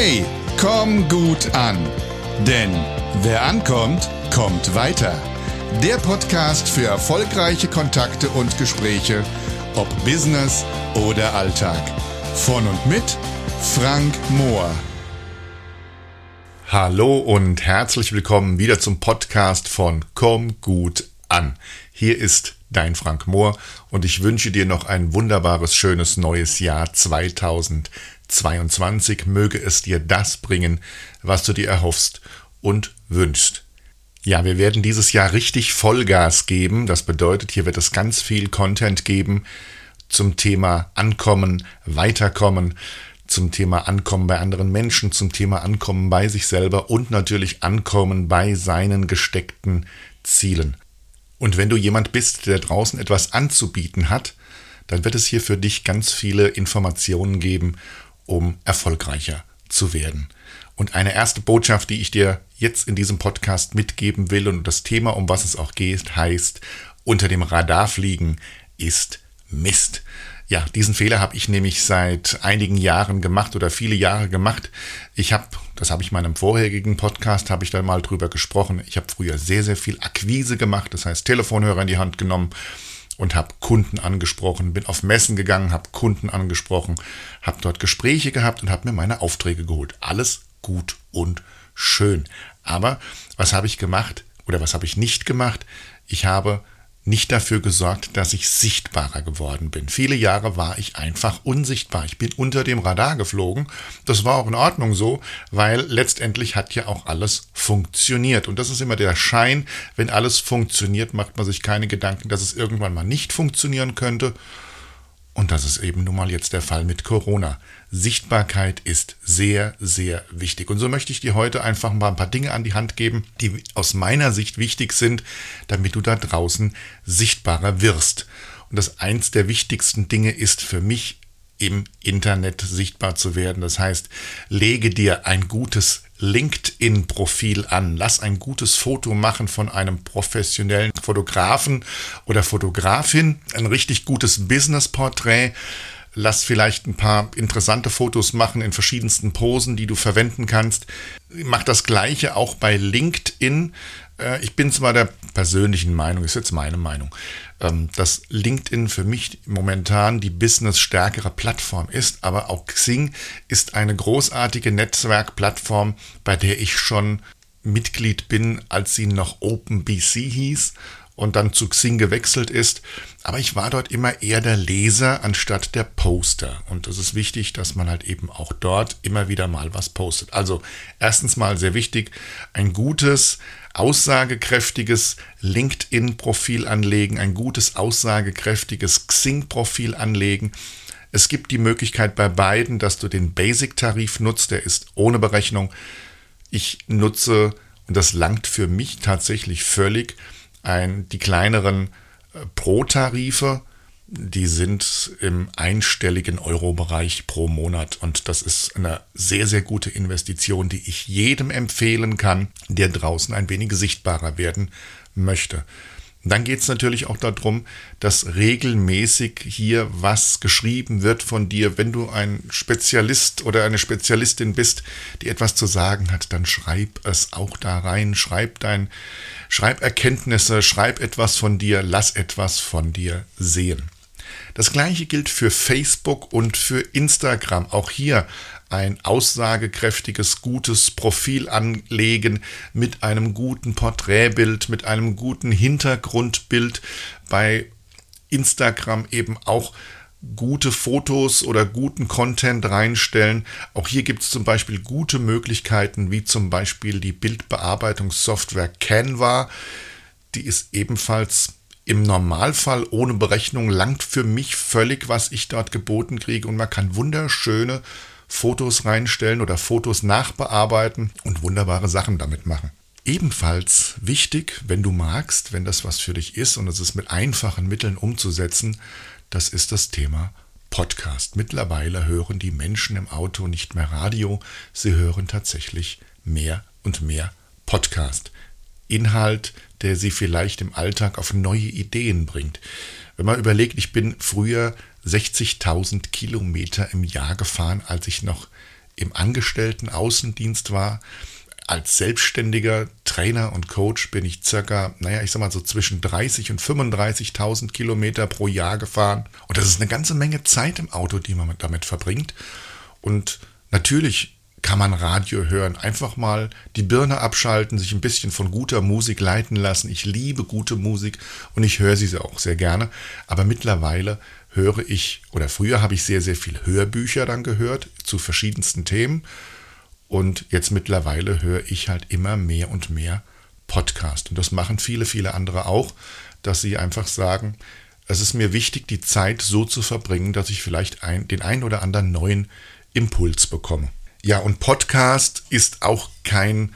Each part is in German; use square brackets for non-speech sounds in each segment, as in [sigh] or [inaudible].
Hey, komm gut an. Denn wer ankommt, kommt weiter. Der Podcast für erfolgreiche Kontakte und Gespräche, ob Business oder Alltag. Von und mit Frank Mohr. Hallo und herzlich willkommen wieder zum Podcast von Komm gut an. Hier ist dein Frank Mohr und ich wünsche dir noch ein wunderbares, schönes neues Jahr 2022. Möge es dir das bringen, was du dir erhoffst und wünschst. Ja, wir werden dieses Jahr richtig Vollgas geben. Das bedeutet, hier wird es ganz viel Content geben zum Thema Ankommen, Weiterkommen, zum Thema Ankommen bei anderen Menschen, zum Thema Ankommen bei sich selber und natürlich Ankommen bei seinen gesteckten Zielen. Und wenn du jemand bist, der draußen etwas anzubieten hat, dann wird es hier für dich ganz viele Informationen geben, um erfolgreicher zu werden. Und eine erste Botschaft, die ich dir jetzt in diesem Podcast mitgeben will und das Thema, um was es auch geht, heißt, unter dem Radar fliegen ist Mist. Ja, diesen Fehler habe ich nämlich seit einigen Jahren gemacht oder viele Jahre gemacht. Ich habe, das habe ich in meinem vorherigen Podcast, habe ich da mal drüber gesprochen. Ich habe früher sehr, sehr viel Akquise gemacht, das heißt Telefonhörer in die Hand genommen und habe Kunden angesprochen, bin auf Messen gegangen, habe Kunden angesprochen, habe dort Gespräche gehabt und habe mir meine Aufträge geholt. Alles gut und schön. Aber was habe ich gemacht oder was habe ich nicht gemacht? Ich habe nicht dafür gesorgt, dass ich sichtbarer geworden bin. Viele Jahre war ich einfach unsichtbar. Ich bin unter dem Radar geflogen. Das war auch in Ordnung so, weil letztendlich hat ja auch alles funktioniert. Und das ist immer der Schein, wenn alles funktioniert, macht man sich keine Gedanken, dass es irgendwann mal nicht funktionieren könnte. Und das ist eben nun mal jetzt der Fall mit Corona. Sichtbarkeit ist sehr, sehr wichtig. Und so möchte ich dir heute einfach mal ein paar Dinge an die Hand geben, die aus meiner Sicht wichtig sind, damit du da draußen sichtbarer wirst. Und das eins der wichtigsten Dinge ist für mich im Internet sichtbar zu werden. Das heißt, lege dir ein gutes LinkedIn-Profil an. Lass ein gutes Foto machen von einem professionellen Fotografen oder Fotografin. Ein richtig gutes Business-Porträt. Lass vielleicht ein paar interessante Fotos machen in verschiedensten Posen, die du verwenden kannst. Mach das gleiche auch bei LinkedIn. Äh, ich bin zwar der persönlichen Meinung, ist jetzt meine Meinung, ähm, dass LinkedIn für mich momentan die business-stärkere Plattform ist, aber auch Xing ist eine großartige Netzwerkplattform, bei der ich schon Mitglied bin, als sie noch OpenBC hieß und dann zu Xing gewechselt ist. Aber ich war dort immer eher der Leser anstatt der Poster. Und es ist wichtig, dass man halt eben auch dort immer wieder mal was postet. Also erstens mal sehr wichtig, ein gutes, aussagekräftiges LinkedIn-Profil anlegen, ein gutes, aussagekräftiges Xing-Profil anlegen. Es gibt die Möglichkeit bei beiden, dass du den Basic-Tarif nutzt, der ist ohne Berechnung. Ich nutze, und das langt für mich tatsächlich völlig, ein, die kleineren äh, Pro-Tarife, die sind im einstelligen Euro-Bereich pro Monat und das ist eine sehr, sehr gute Investition, die ich jedem empfehlen kann, der draußen ein wenig sichtbarer werden möchte. Dann geht es natürlich auch darum, dass regelmäßig hier was geschrieben wird von dir. Wenn du ein Spezialist oder eine Spezialistin bist, die etwas zu sagen hat, dann schreib es auch da rein. Schreib dein, schreib Erkenntnisse, schreib etwas von dir, lass etwas von dir sehen. Das gleiche gilt für Facebook und für Instagram. Auch hier ein aussagekräftiges, gutes Profil anlegen mit einem guten Porträtbild, mit einem guten Hintergrundbild. Bei Instagram eben auch gute Fotos oder guten Content reinstellen. Auch hier gibt es zum Beispiel gute Möglichkeiten, wie zum Beispiel die Bildbearbeitungssoftware Canva. Die ist ebenfalls im Normalfall ohne Berechnung langt für mich völlig, was ich dort geboten kriege und man kann wunderschöne Fotos reinstellen oder Fotos nachbearbeiten und wunderbare Sachen damit machen. Ebenfalls wichtig, wenn du magst, wenn das was für dich ist und es ist mit einfachen Mitteln umzusetzen, das ist das Thema Podcast. Mittlerweile hören die Menschen im Auto nicht mehr Radio, sie hören tatsächlich mehr und mehr Podcast. Inhalt, der sie vielleicht im Alltag auf neue Ideen bringt. Wenn man überlegt, ich bin früher 60.000 Kilometer im Jahr gefahren, als ich noch im Angestellten Außendienst war. Als selbstständiger Trainer und Coach bin ich circa, naja, ich sag mal so zwischen 30 und 35.000 Kilometer pro Jahr gefahren. Und das ist eine ganze Menge Zeit im Auto, die man damit verbringt. Und natürlich kann man Radio hören. Einfach mal die Birne abschalten, sich ein bisschen von guter Musik leiten lassen. Ich liebe gute Musik und ich höre sie auch sehr gerne. Aber mittlerweile höre ich, oder früher habe ich sehr, sehr viel Hörbücher dann gehört zu verschiedensten Themen. Und jetzt mittlerweile höre ich halt immer mehr und mehr Podcast. Und das machen viele, viele andere auch, dass sie einfach sagen, es ist mir wichtig, die Zeit so zu verbringen, dass ich vielleicht ein, den einen oder anderen neuen Impuls bekomme. Ja, und Podcast ist auch kein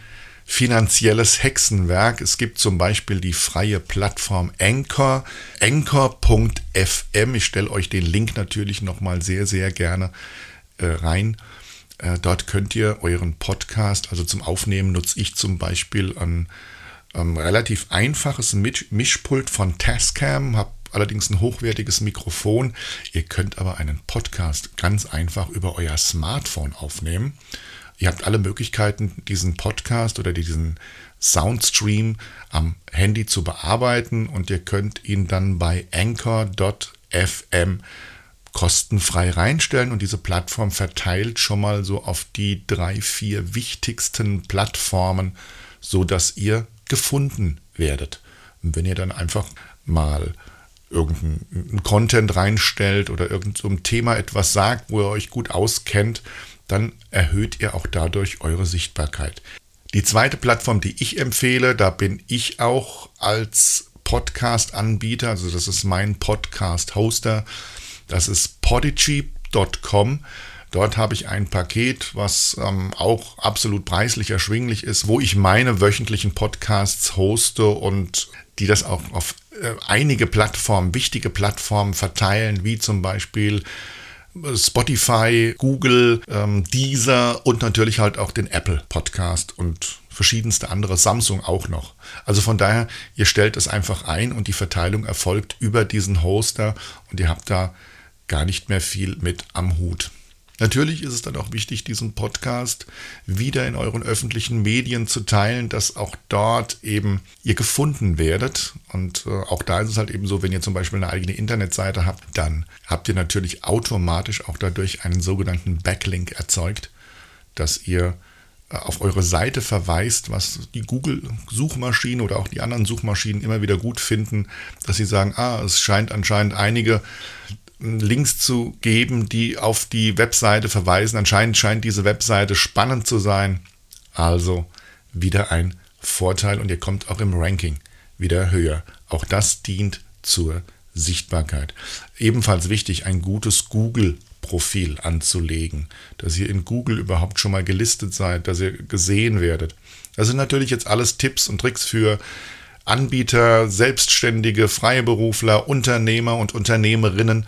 finanzielles Hexenwerk. Es gibt zum Beispiel die freie Plattform Anchor, anchor.fm. Ich stelle euch den Link natürlich nochmal sehr, sehr gerne äh, rein. Äh, dort könnt ihr euren Podcast, also zum Aufnehmen nutze ich zum Beispiel ein ähm, relativ einfaches Mischpult von Tascam, habe allerdings ein hochwertiges Mikrofon. Ihr könnt aber einen Podcast ganz einfach über euer Smartphone aufnehmen. Ihr habt alle Möglichkeiten, diesen Podcast oder diesen Soundstream am Handy zu bearbeiten und ihr könnt ihn dann bei anchor.fm kostenfrei reinstellen und diese Plattform verteilt schon mal so auf die drei, vier wichtigsten Plattformen, so dass ihr gefunden werdet. Und wenn ihr dann einfach mal irgendeinen Content reinstellt oder irgendein so Thema etwas sagt, wo ihr euch gut auskennt, dann erhöht ihr auch dadurch eure Sichtbarkeit. Die zweite Plattform, die ich empfehle, da bin ich auch als Podcast-Anbieter, also das ist mein Podcast-Hoster, das ist podigy.com. Dort habe ich ein Paket, was ähm, auch absolut preislich erschwinglich ist, wo ich meine wöchentlichen Podcasts hoste und die das auch auf äh, einige Plattformen, wichtige Plattformen verteilen, wie zum Beispiel Spotify, Google, ähm, Deezer und natürlich halt auch den Apple Podcast und verschiedenste andere, Samsung auch noch. Also von daher, ihr stellt es einfach ein und die Verteilung erfolgt über diesen Hoster und ihr habt da gar nicht mehr viel mit am Hut. Natürlich ist es dann auch wichtig, diesen Podcast wieder in euren öffentlichen Medien zu teilen, dass auch dort eben ihr gefunden werdet. Und äh, auch da ist es halt eben so, wenn ihr zum Beispiel eine eigene Internetseite habt, dann habt ihr natürlich automatisch auch dadurch einen sogenannten Backlink erzeugt, dass ihr äh, auf eure Seite verweist, was die Google-Suchmaschinen oder auch die anderen Suchmaschinen immer wieder gut finden, dass sie sagen, ah, es scheint anscheinend einige Links zu geben, die auf die Webseite verweisen. Anscheinend scheint diese Webseite spannend zu sein. Also wieder ein Vorteil und ihr kommt auch im Ranking wieder höher. Auch das dient zur Sichtbarkeit. Ebenfalls wichtig, ein gutes Google-Profil anzulegen, dass ihr in Google überhaupt schon mal gelistet seid, dass ihr gesehen werdet. Das sind natürlich jetzt alles Tipps und Tricks für Anbieter, Selbstständige, Freiberufler, Unternehmer und Unternehmerinnen.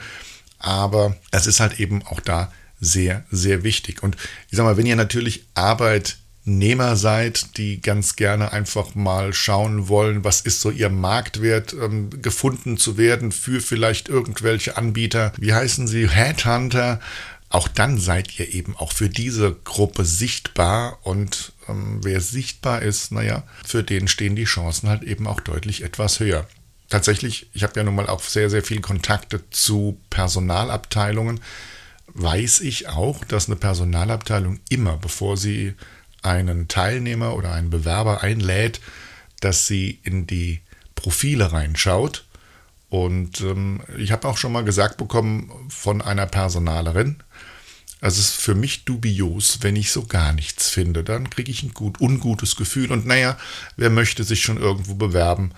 Aber es ist halt eben auch da sehr, sehr wichtig. Und ich sag mal, wenn ihr natürlich Arbeitnehmer seid, die ganz gerne einfach mal schauen wollen, was ist so ihr Marktwert, ähm, gefunden zu werden für vielleicht irgendwelche Anbieter, wie heißen sie, Headhunter, auch dann seid ihr eben auch für diese Gruppe sichtbar und ähm, wer sichtbar ist, naja, für den stehen die Chancen halt eben auch deutlich etwas höher. Tatsächlich, ich habe ja nun mal auch sehr, sehr viele Kontakte zu Personalabteilungen, weiß ich auch, dass eine Personalabteilung immer, bevor sie einen Teilnehmer oder einen Bewerber einlädt, dass sie in die Profile reinschaut. Und ähm, ich habe auch schon mal gesagt bekommen von einer Personalerin, also es ist für mich dubios, wenn ich so gar nichts finde. Dann kriege ich ein gut, ungutes Gefühl. Und naja, wer möchte sich schon irgendwo bewerben,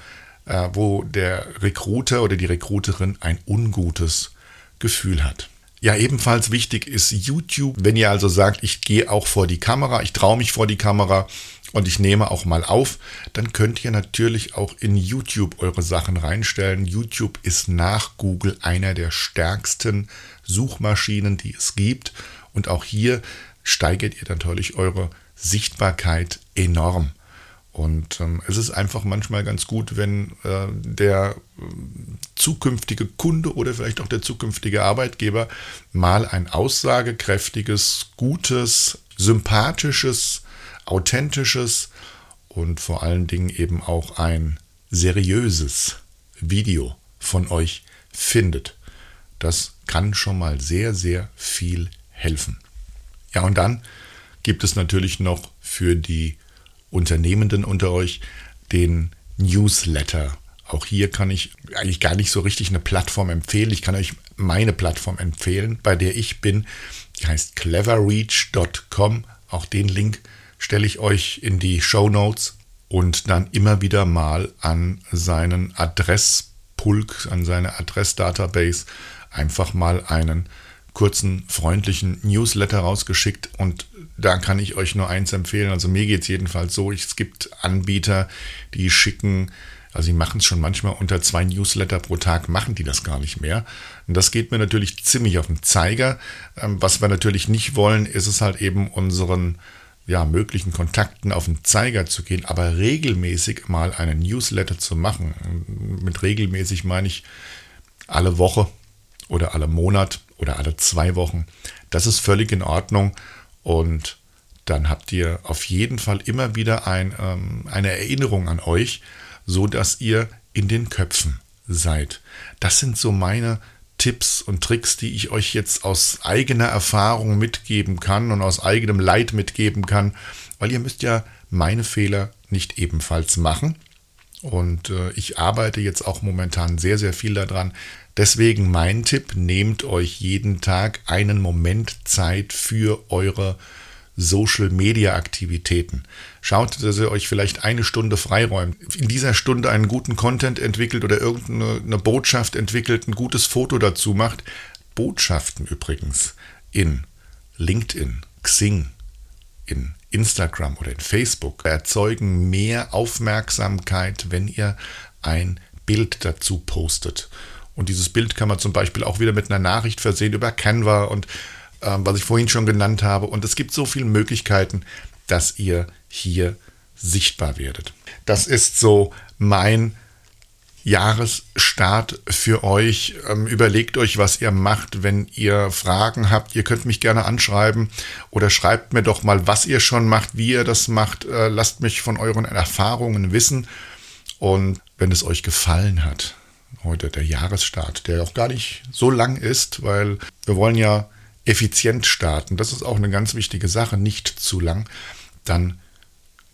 äh, wo der Recruiter oder die Recruiterin ein ungutes Gefühl hat? Ja, ebenfalls wichtig ist YouTube. Wenn ihr also sagt, ich gehe auch vor die Kamera, ich traue mich vor die Kamera und ich nehme auch mal auf, dann könnt ihr natürlich auch in YouTube eure Sachen reinstellen. YouTube ist nach Google einer der stärksten Suchmaschinen, die es gibt. Und auch hier steigert ihr natürlich eure Sichtbarkeit enorm. Und ähm, es ist einfach manchmal ganz gut, wenn äh, der äh, zukünftige Kunde oder vielleicht auch der zukünftige Arbeitgeber mal ein aussagekräftiges, gutes sympathisches, authentisches und vor allen Dingen eben auch ein seriöses Video von euch findet. Das kann schon mal sehr, sehr viel helfen. Ja, und dann gibt es natürlich noch für die Unternehmenden unter euch den Newsletter. Auch hier kann ich eigentlich gar nicht so richtig eine Plattform empfehlen. Ich kann euch meine Plattform empfehlen, bei der ich bin. Die heißt cleverreach.com. Auch den Link stelle ich euch in die Show Notes und dann immer wieder mal an seinen Adresspulk, an seine Adressdatabase einfach mal einen kurzen, freundlichen Newsletter rausgeschickt und da kann ich euch nur eins empfehlen. Also mir geht es jedenfalls so, es gibt Anbieter, die schicken, also die machen es schon manchmal unter zwei Newsletter pro Tag, machen die das gar nicht mehr. Und das geht mir natürlich ziemlich auf den Zeiger. Ähm, was wir natürlich nicht wollen, ist es halt eben unseren ja, möglichen Kontakten auf den Zeiger zu gehen, aber regelmäßig mal einen Newsletter zu machen. Mit regelmäßig meine ich alle Woche oder alle Monat oder alle zwei Wochen. Das ist völlig in Ordnung und dann habt ihr auf jeden Fall immer wieder ein, ähm, eine Erinnerung an euch, so dass ihr in den Köpfen seid. Das sind so meine Tipps und Tricks, die ich euch jetzt aus eigener Erfahrung mitgeben kann und aus eigenem Leid mitgeben kann, weil ihr müsst ja meine Fehler nicht ebenfalls machen. Und äh, ich arbeite jetzt auch momentan sehr, sehr viel daran. Deswegen mein Tipp, nehmt euch jeden Tag einen Moment Zeit für eure Social-Media-Aktivitäten. Schaut, dass ihr euch vielleicht eine Stunde freiräumt. In dieser Stunde einen guten Content entwickelt oder irgendeine Botschaft entwickelt, ein gutes Foto dazu macht. Botschaften übrigens in LinkedIn, Xing, in Instagram oder in Facebook erzeugen mehr Aufmerksamkeit, wenn ihr ein Bild dazu postet. Und dieses Bild kann man zum Beispiel auch wieder mit einer Nachricht versehen über Canva und ähm, was ich vorhin schon genannt habe. Und es gibt so viele Möglichkeiten, dass ihr hier sichtbar werdet. Das ist so mein Jahresstart für euch. Ähm, überlegt euch, was ihr macht, wenn ihr Fragen habt. Ihr könnt mich gerne anschreiben oder schreibt mir doch mal, was ihr schon macht, wie ihr das macht. Äh, lasst mich von euren Erfahrungen wissen. Und wenn es euch gefallen hat, heute der Jahresstart, der auch gar nicht so lang ist, weil wir wollen ja effizient starten. Das ist auch eine ganz wichtige Sache, nicht zu lang. Dann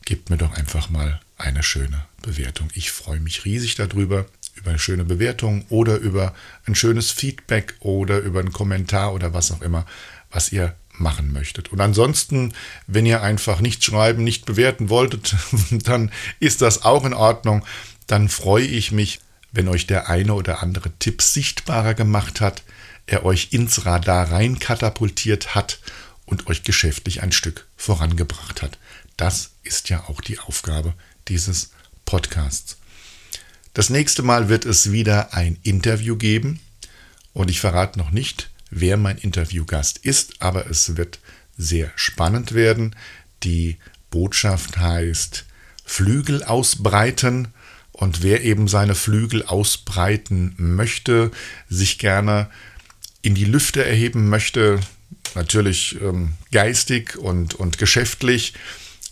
gebt mir doch einfach mal eine schöne Bewertung. Ich freue mich riesig darüber, über eine schöne Bewertung oder über ein schönes Feedback oder über einen Kommentar oder was auch immer, was ihr machen möchtet. Und ansonsten, wenn ihr einfach nicht schreiben, nicht bewerten wolltet, [laughs] dann ist das auch in Ordnung. Dann freue ich mich, wenn euch der eine oder andere Tipp sichtbarer gemacht hat, er euch ins Radar rein katapultiert hat und euch geschäftlich ein Stück vorangebracht hat. Das ist ja auch die Aufgabe dieses Podcasts. Das nächste Mal wird es wieder ein Interview geben und ich verrate noch nicht, wer mein Interviewgast ist, aber es wird sehr spannend werden. Die Botschaft heißt Flügel ausbreiten und wer eben seine Flügel ausbreiten möchte, sich gerne in die Lüfte erheben möchte, natürlich ähm, geistig und, und geschäftlich,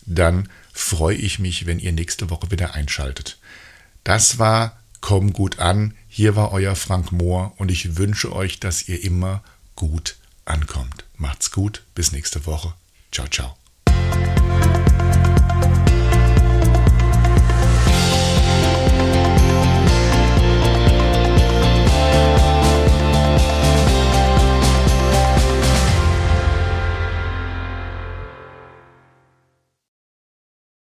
dann freue ich mich, wenn ihr nächste Woche wieder einschaltet. Das war Komm gut an. Hier war euer Frank Mohr und ich wünsche euch, dass ihr immer gut ankommt. Macht's gut. Bis nächste Woche. Ciao, ciao.